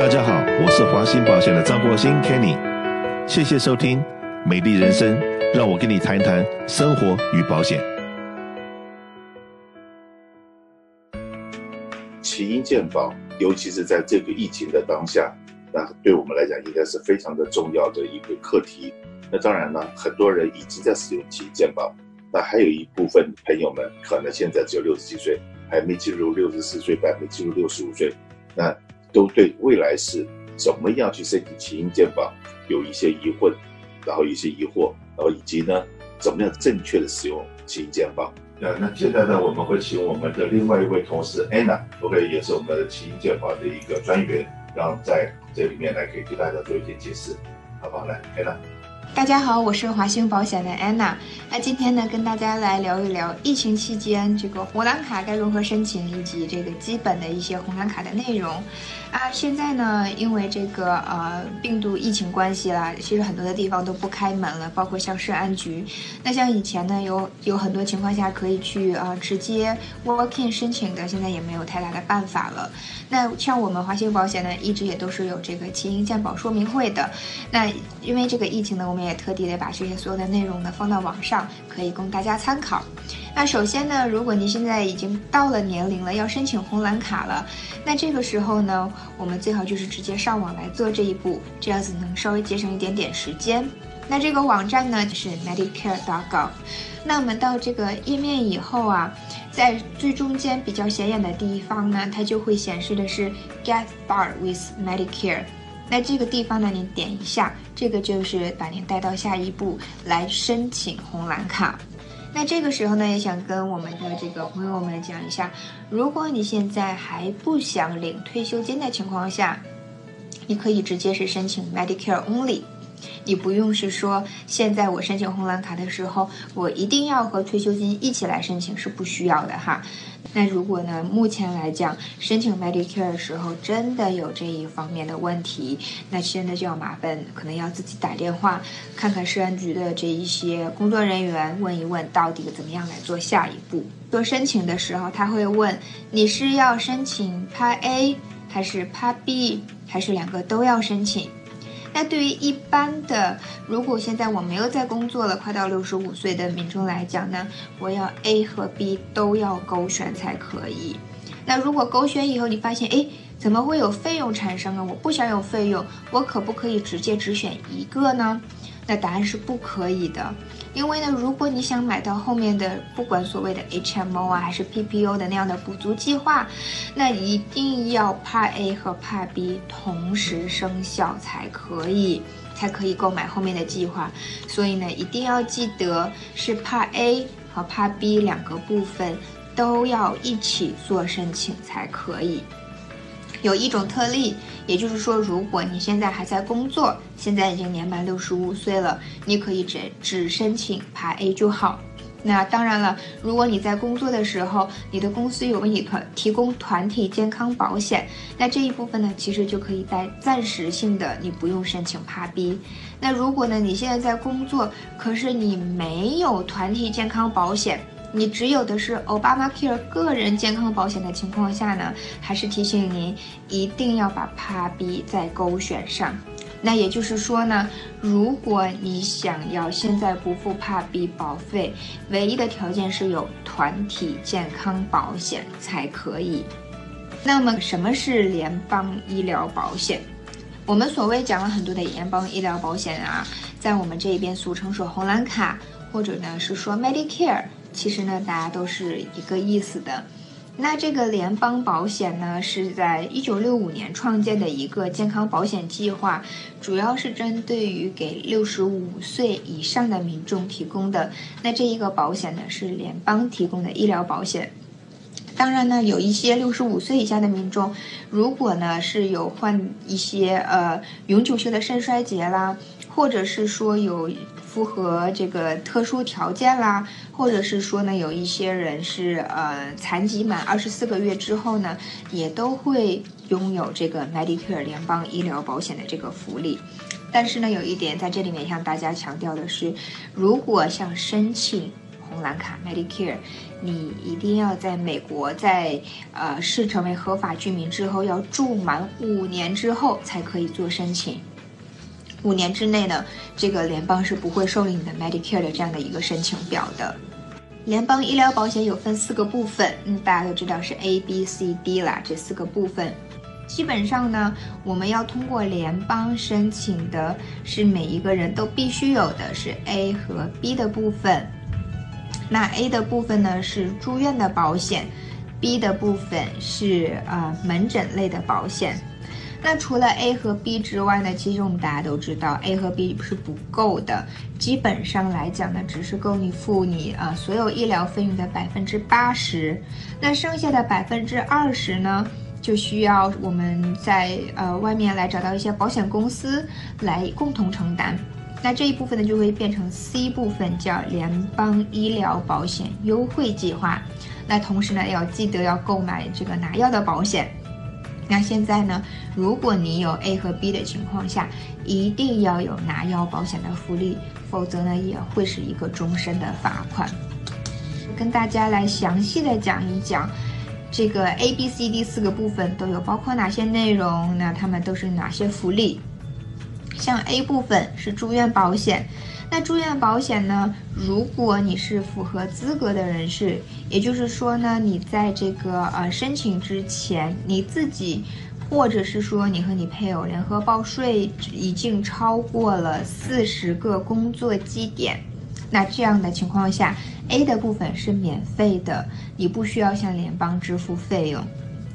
大家好，我是华兴保险的张国兴 Kenny，谢谢收听《美丽人生》，让我跟你谈一谈生活与保险。起因健保，尤其是在这个疫情的当下，那对我们来讲应该是非常的重要的一个课题。那当然呢，很多人已经在使用起因健保，那还有一部分朋友们可能现在只有六十几岁，还没进入六十四岁，还没进入六十五岁，那都对未来是怎么样去申请起因健保有一些疑问，然后一些疑惑，然后以及呢，怎么样正确的使用起因健保。那那现在呢，我们会请我们的另外一位同事 Anna，OK，也是我们的起因健保的一个专员，然后在这里面来可以给大家做一些解释，好不好？来，Anna。大家好，我是华兴保险的安娜。那今天呢，跟大家来聊一聊疫情期间这个红蓝卡该如何申请，以及这个基本的一些红蓝卡的内容。啊，现在呢，因为这个呃病毒疫情关系啦，其实很多的地方都不开门了，包括像市安局。那像以前呢，有有很多情况下可以去啊、呃、直接 walk in 申请的，现在也没有太大的办法了。那像我们华兴保险呢，一直也都是有这个起因健保说明会的。那因为这个疫情呢，我们也特地的把这些所有的内容呢放到网上，可以供大家参考。那首先呢，如果您现在已经到了年龄了，要申请红蓝卡了，那这个时候呢，我们最好就是直接上网来做这一步，这样子能稍微节省一点点时间。那这个网站呢，就是 Medicare.gov。那我们到这个页面以后啊，在最中间比较显眼的地方呢，它就会显示的是 Get Started with Medicare。那这个地方呢，你点一下，这个就是把您带到下一步来申请红蓝卡。那这个时候呢，也想跟我们的这个朋友们讲一下，如果你现在还不想领退休金的情况下，你可以直接是申请 Medicare Only，你不用是说现在我申请红蓝卡的时候，我一定要和退休金一起来申请，是不需要的哈。那如果呢，目前来讲，申请 Medicare 的时候真的有这一方面的问题，那现在就要麻烦，可能要自己打电话看看社安局的这一些工作人员，问一问到底怎么样来做下一步。做申请的时候，他会问你是要申请 Part A 还是 Part B，还是两个都要申请？那对于一般的，如果现在我没有在工作了，快到六十五岁的民众来讲呢，我要 A 和 B 都要勾选才可以。那如果勾选以后，你发现，哎，怎么会有费用产生啊？我不想有费用，我可不可以直接只选一个呢？那答案是不可以的。因为呢，如果你想买到后面的，不管所谓的 HMO 啊，还是 PPO 的那样的补足计划，那一定要 Part A 和 Part B 同时生效才可以，才可以购买后面的计划。所以呢，一定要记得是 Part A 和 Part B 两个部分都要一起做申请才可以。有一种特例，也就是说，如果你现在还在工作，现在已经年满六十五岁了，你可以只只申请 PA 就好。那当然了，如果你在工作的时候，你的公司有为你团提供团体健康保险，那这一部分呢，其实就可以带暂时性的，你不用申请 PA B。那如果呢，你现在在工作，可是你没有团体健康保险。你只有的是 Obamacare 个人健康保险的情况下呢，还是提醒您一定要把 Part B 再勾选上。那也就是说呢，如果你想要现在不付 Part B 保费，唯一的条件是有团体健康保险才可以。那么什么是联邦医疗保险？我们所谓讲了很多的联邦医疗保险啊，在我们这边俗称说红蓝卡，或者呢是说 Medicare。其实呢，大家都是一个意思的。那这个联邦保险呢，是在一九六五年创建的一个健康保险计划，主要是针对于给六十五岁以上的民众提供的。那这一个保险呢，是联邦提供的医疗保险。当然呢，有一些六十五岁以下的民众，如果呢是有患一些呃永久性的肾衰竭啦，或者是说有。符合这个特殊条件啦，或者是说呢，有一些人是呃残疾满二十四个月之后呢，也都会拥有这个 Medicare 联邦医疗保险的这个福利。但是呢，有一点在这里面向大家强调的是，如果想申请红蓝卡 Medicare，你一定要在美国在呃是成为合法居民之后，要住满五年之后才可以做申请。五年之内呢，这个联邦是不会受理你的 Medicare 的这样的一个申请表的。联邦医疗保险有分四个部分，嗯，大家都知道是 A、B、C、D 啦，这四个部分。基本上呢，我们要通过联邦申请的是每一个人都必须有的是 A 和 B 的部分。那 A 的部分呢是住院的保险，B 的部分是呃门诊类的保险。那除了 A 和 B 之外呢，其实我们大家都知道 A 和 B 是不够的，基本上来讲呢，只是够你付你啊、呃、所有医疗费用的百分之八十，那剩下的百分之二十呢？就需要我们在呃外面来找到一些保险公司来共同承担，那这一部分呢就会变成 C 部分，叫联邦医疗保险优惠计划。那同时呢要记得要购买这个拿药的保险。那现在呢，如果你有 A 和 B 的情况下，一定要有拿药保险的福利，否则呢也会是一个终身的罚款。跟大家来详细的讲一讲。这个 A、B、C、D 四个部分都有包括哪些内容？那他们都是哪些福利？像 A 部分是住院保险，那住院保险呢，如果你是符合资格的人士，也就是说呢，你在这个呃申请之前，你自己或者是说你和你配偶联合报税已经超过了四十个工作基点。那这样的情况下，A 的部分是免费的，你不需要向联邦支付费用。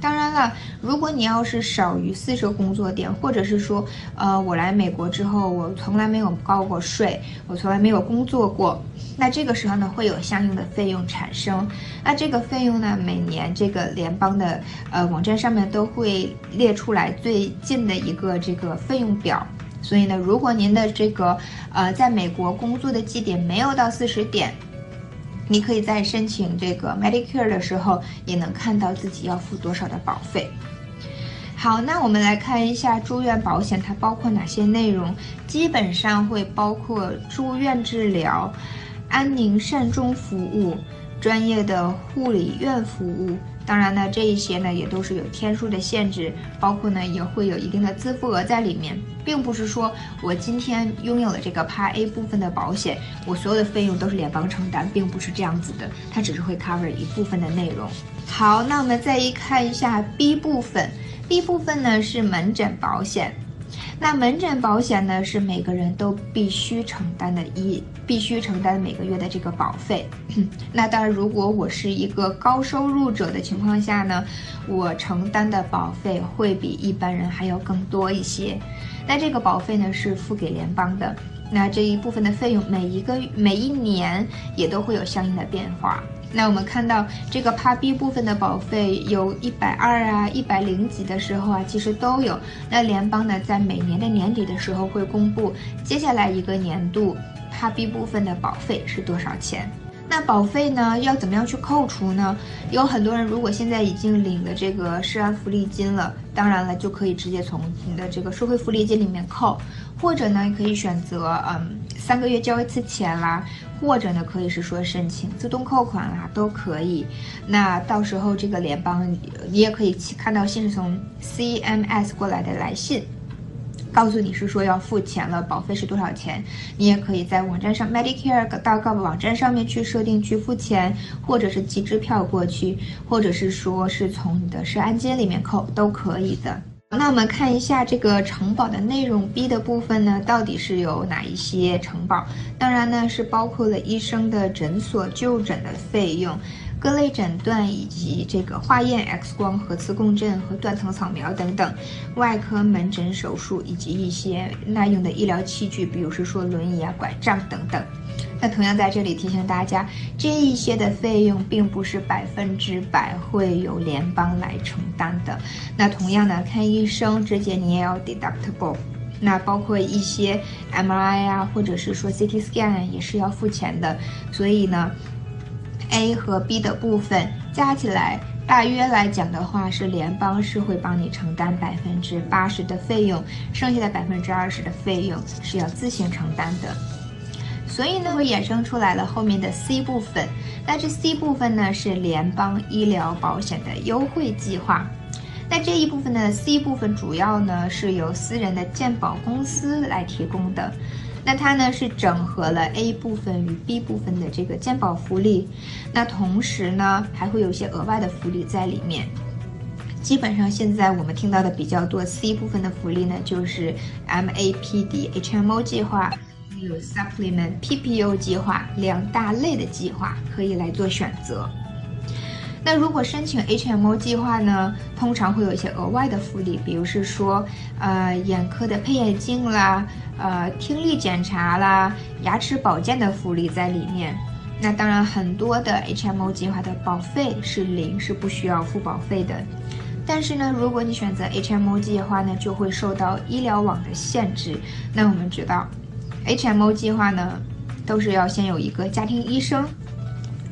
当然了，如果你要是少于四十个工作点，或者是说，呃，我来美国之后，我从来没有交过税，我从来没有工作过，那这个时候呢，会有相应的费用产生。那这个费用呢，每年这个联邦的呃网站上面都会列出来最近的一个这个费用表。所以呢，如果您的这个呃在美国工作的基点没有到四十点，你可以在申请这个 Medicare 的时候，也能看到自己要付多少的保费。好，那我们来看一下住院保险，它包括哪些内容？基本上会包括住院治疗、安宁善终服务、专业的护理院服务。当然呢，这一些呢也都是有天数的限制，包括呢也会有一定的自付额在里面，并不是说我今天拥有了这个 Part A 部分的保险，我所有的费用都是联邦承担，并不是这样子的，它只是会 cover 一部分的内容。好，那我们再一看一下 B 部分，B 部分呢是门诊保险。那门诊保险呢，是每个人都必须承担的一必须承担每个月的这个保费。那当然，如果我是一个高收入者的情况下呢，我承担的保费会比一般人还要更多一些。那这个保费呢，是付给联邦的。那这一部分的费用，每一个每一年也都会有相应的变化。那我们看到这个 PA B 部分的保费有一百二啊，一百零几的时候啊，其实都有。那联邦呢，在每年的年底的时候会公布接下来一个年度 PA B 部分的保费是多少钱。那保费呢，要怎么样去扣除呢？有很多人如果现在已经领了这个社安福利金了，当然了，就可以直接从你的这个社会福利金里面扣，或者呢，可以选择嗯三个月交一次钱啦。或者呢，可以是说申请自动扣款啦，都可以。那到时候这个联邦，你也可以看到信是从 CMS 过来的来信，告诉你是说要付钱了，保费是多少钱。你也可以在网站上 Medicare 到个网站上面去设定去付钱，或者是寄支票过去，或者是说是从你的社安金里面扣，都可以的。那我们看一下这个承保的内容，B 的部分呢，到底是有哪一些承保？当然呢，是包括了医生的诊所就诊的费用。各类诊断以及这个化验、X 光、核磁共振和断层扫描等等，外科门诊手术以及一些耐用的医疗器具，比如是说轮椅啊、拐杖等等。那同样在这里提醒大家，这一些的费用并不是百分之百会由联邦来承担的。那同样呢，看医生之前你也要 deductible，那包括一些 MRI 啊，或者是说 CT scan 也是要付钱的。所以呢。A 和 B 的部分加起来，大约来讲的话，是联邦是会帮你承担百分之八十的费用，剩下的百分之二十的费用是要自行承担的。所以呢，会衍生出来了后面的 C 部分。那这 C 部分呢，是联邦医疗保险的优惠计划。那这一部分的 C 部分主要呢是由私人的健保公司来提供的。那它呢是整合了 A 部分与 B 部分的这个健保福利。那同时呢还会有一些额外的福利在里面。基本上现在我们听到的比较多 C 部分的福利呢，就是 MAPD HMO 计划。有 Supplement PPO 计划两大类的计划可以来做选择。那如果申请 HMO 计划呢，通常会有一些额外的福利，比如是说，呃，眼科的配眼镜啦，呃，听力检查啦，牙齿保健的福利在里面。那当然，很多的 HMO 计划的保费是零，是不需要付保费的。但是呢，如果你选择 HMO 计划呢，就会受到医疗网的限制。那我们知道。HMO 计划呢，都是要先有一个家庭医生，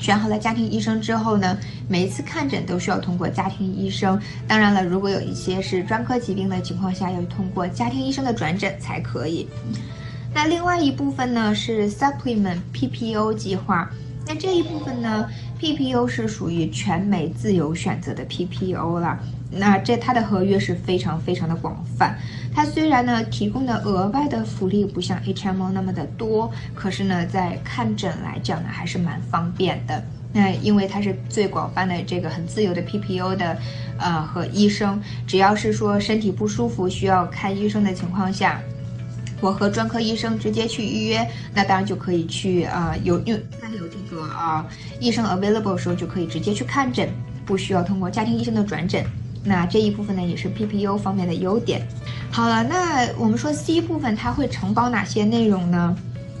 选好了家庭医生之后呢，每一次看诊都需要通过家庭医生。当然了，如果有一些是专科疾病的情况下，要通过家庭医生的转诊才可以。那另外一部分呢是 Supplement PPO 计划，那这一部分呢，PPO 是属于全美自由选择的 PPO 了。那这它的合约是非常非常的广泛，它虽然呢提供的额外的福利不像 HMO 那么的多，可是呢在看诊来讲呢还是蛮方便的。那因为它是最广泛的这个很自由的 PPO 的，呃和医生，只要是说身体不舒服需要看医生的情况下，我和专科医生直接去预约，那当然就可以去啊、有有在有这个啊、医生 available 的时候就可以直接去看诊，不需要通过家庭医生的转诊。那这一部分呢，也是 PPU 方面的优点。好了，那我们说 C 部分它会承保哪些内容呢？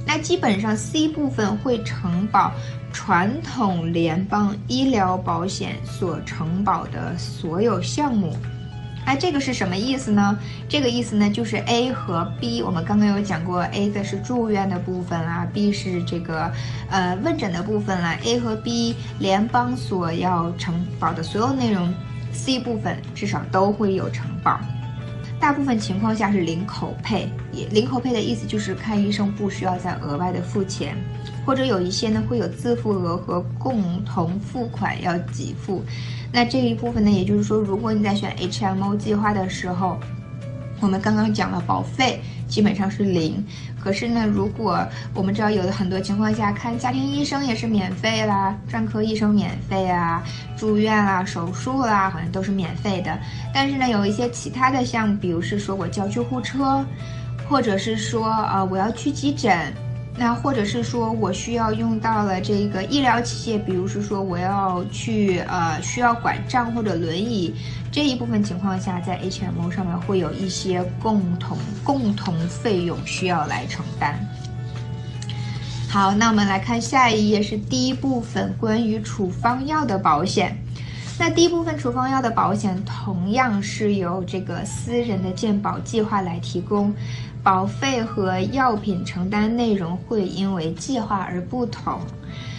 那基本上 C 部分会承保传统联邦医疗保险所承保的所有项目。那这个是什么意思呢？这个意思呢，就是 A 和 B，我们刚刚有讲过，A 的是住院的部分啦，B 是这个呃问诊的部分啦。A 和 B 联邦所要承保的所有内容。C 部分至少都会有承保，大部分情况下是零口配。也零口配的意思就是看医生不需要再额外的付钱，或者有一些呢会有自付额和共同付款要给付。那这一部分呢，也就是说，如果你在选 HMO 计划的时候，我们刚刚讲了保费基本上是零，可是呢，如果我们知道有的很多情况下看家庭医生也是免费啦，专科医生免费啊，住院啦、手术啦，好像都是免费的。但是呢，有一些其他的项目，比如是说我叫救护车，或者是说呃我要去急诊。那或者是说我需要用到了这个医疗器械，比如是说我要去呃需要拐杖或者轮椅，这一部分情况下，在 HMO 上面会有一些共同共同费用需要来承担。好，那我们来看下一页是第一部分关于处方药的保险。那第一部分处方药的保险同样是由这个私人的健保计划来提供。保费和药品承担内容会因为计划而不同，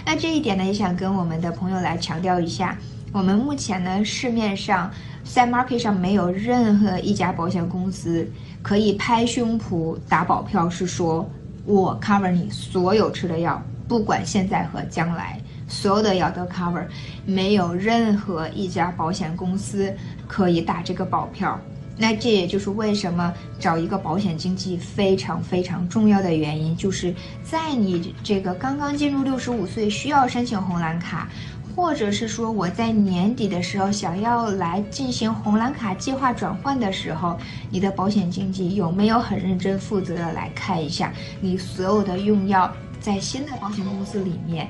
那这一点呢，也想跟我们的朋友来强调一下。我们目前呢，市面上在 market 上没有任何一家保险公司可以拍胸脯打保票，是说我 cover 你所有吃的药，不管现在和将来，所有的药都 cover，没有任何一家保险公司可以打这个保票。那这也就是为什么找一个保险经纪非常非常重要的原因，就是在你这个刚刚进入六十五岁需要申请红蓝卡，或者是说我在年底的时候想要来进行红蓝卡计划转换的时候，你的保险经纪有没有很认真负责的来看一下你所有的用药在新的保险公司里面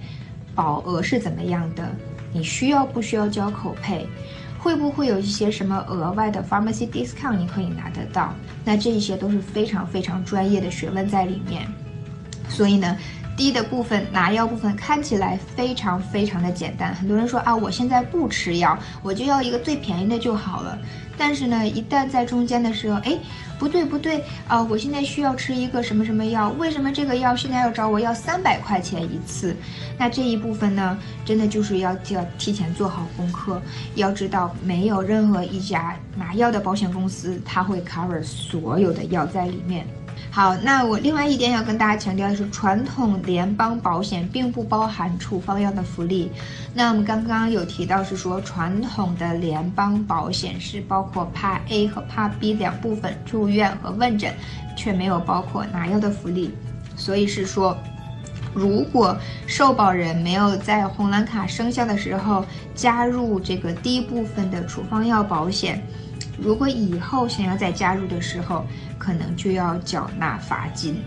保额是怎么样的？你需要不需要交口配？会不会有一些什么额外的 pharmacy discount 你可以拿得到？那这一些都是非常非常专业的学问在里面。所以呢，低的部分拿药部分看起来非常非常的简单。很多人说啊，我现在不吃药，我就要一个最便宜的就好了。但是呢，一旦在中间的时候，哎，不对不对啊，呃，我现在需要吃一个什么什么药？为什么这个药现在要找我要三百块钱一次？那这一部分呢，真的就是要要提前做好功课，要知道没有任何一家拿药的保险公司它会 cover 所有的药在里面。好，那我另外一点要跟大家强调的是，传统联邦保险并不包含处方药的福利。那我们刚刚有提到是说，传统的联邦保险是包括 Part A 和 Part B 两部分，住院和问诊，却没有包括拿药的福利。所以是说，如果受保人没有在红蓝卡生效的时候加入这个第一部分的处方药保险，如果以后想要再加入的时候，可能就要缴纳罚金。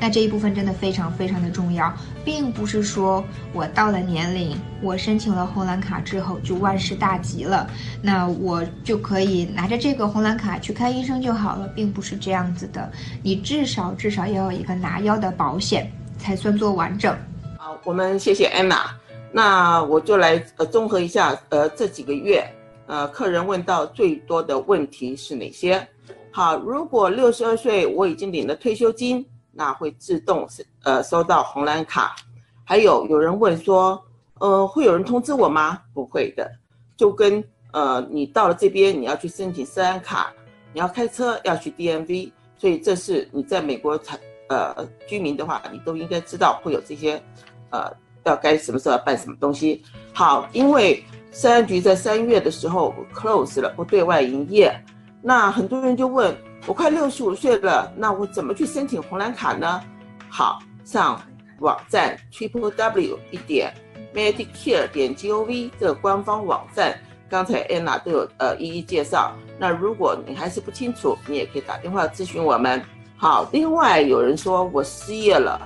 那这一部分真的非常非常的重要，并不是说我到了年龄，我申请了红蓝卡之后就万事大吉了，那我就可以拿着这个红蓝卡去看医生就好了，并不是这样子的。你至少至少要有一个拿药的保险，才算做完整。好，我们谢谢安娜。那我就来呃综合一下呃这几个月呃客人问到最多的问题是哪些？好，如果六十二岁我已经领了退休金。那会自动呃收到红蓝卡，还有有人问说，呃会有人通知我吗？不会的，就跟呃你到了这边你要去申请色安卡，你要开车要去 DMV，所以这是你在美国产呃居民的话，你都应该知道会有这些呃要该什么时候要办什么东西。好，因为三局在三月的时候 close 了，不对外营业，那很多人就问。我快六十五岁了，那我怎么去申请红蓝卡呢？好，上网站 triple w 一点 medicare 点 gov 这个官方网站，刚才安娜都有呃一一介绍。那如果你还是不清楚，你也可以打电话咨询我们。好，另外有人说我失业了，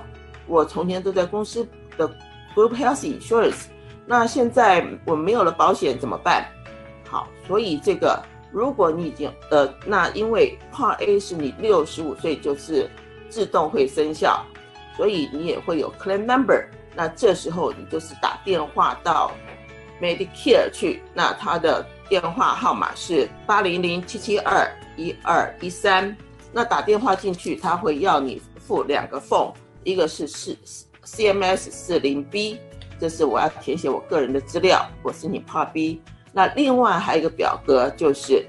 我从前都在公司的 group health insurance，那现在我没有了保险怎么办？好，所以这个。如果你已经呃，那因为 Part A 是你六十五岁就是自动会生效，所以你也会有 Claim Number。那这时候你就是打电话到 Medicare 去，那他的电话号码是八零零七七二一二一三。那打电话进去，他会要你付两个 phone，一个是四 CMS 四零 B，这是我要填写我个人的资料，我申请 Part B。那另外还有一个表格，就是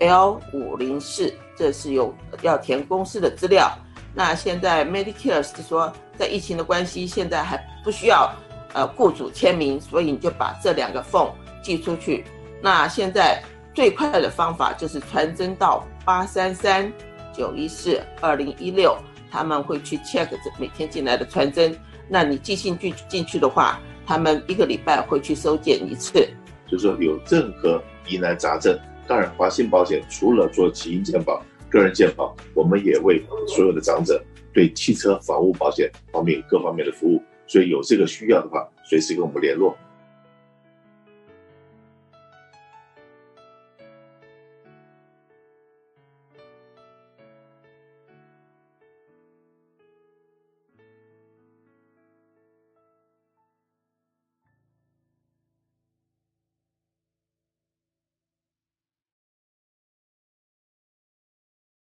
L 五零四，这是有要填公司的资料。那现在 Medicare 是说，在疫情的关系，现在还不需要呃雇主签名，所以你就把这两个缝寄出去。那现在最快的方法就是传真到八三三九一四二零一六，他们会去 check 这每天进来的传真。那你寄信进进去的话，他们一个礼拜会去收件一次。就是说有任何疑难杂症，当然华信保险除了做基因健保、个人健保，我们也为所有的长者对汽车、房屋保险方面各方面的服务。所以有这个需要的话，随时跟我们联络。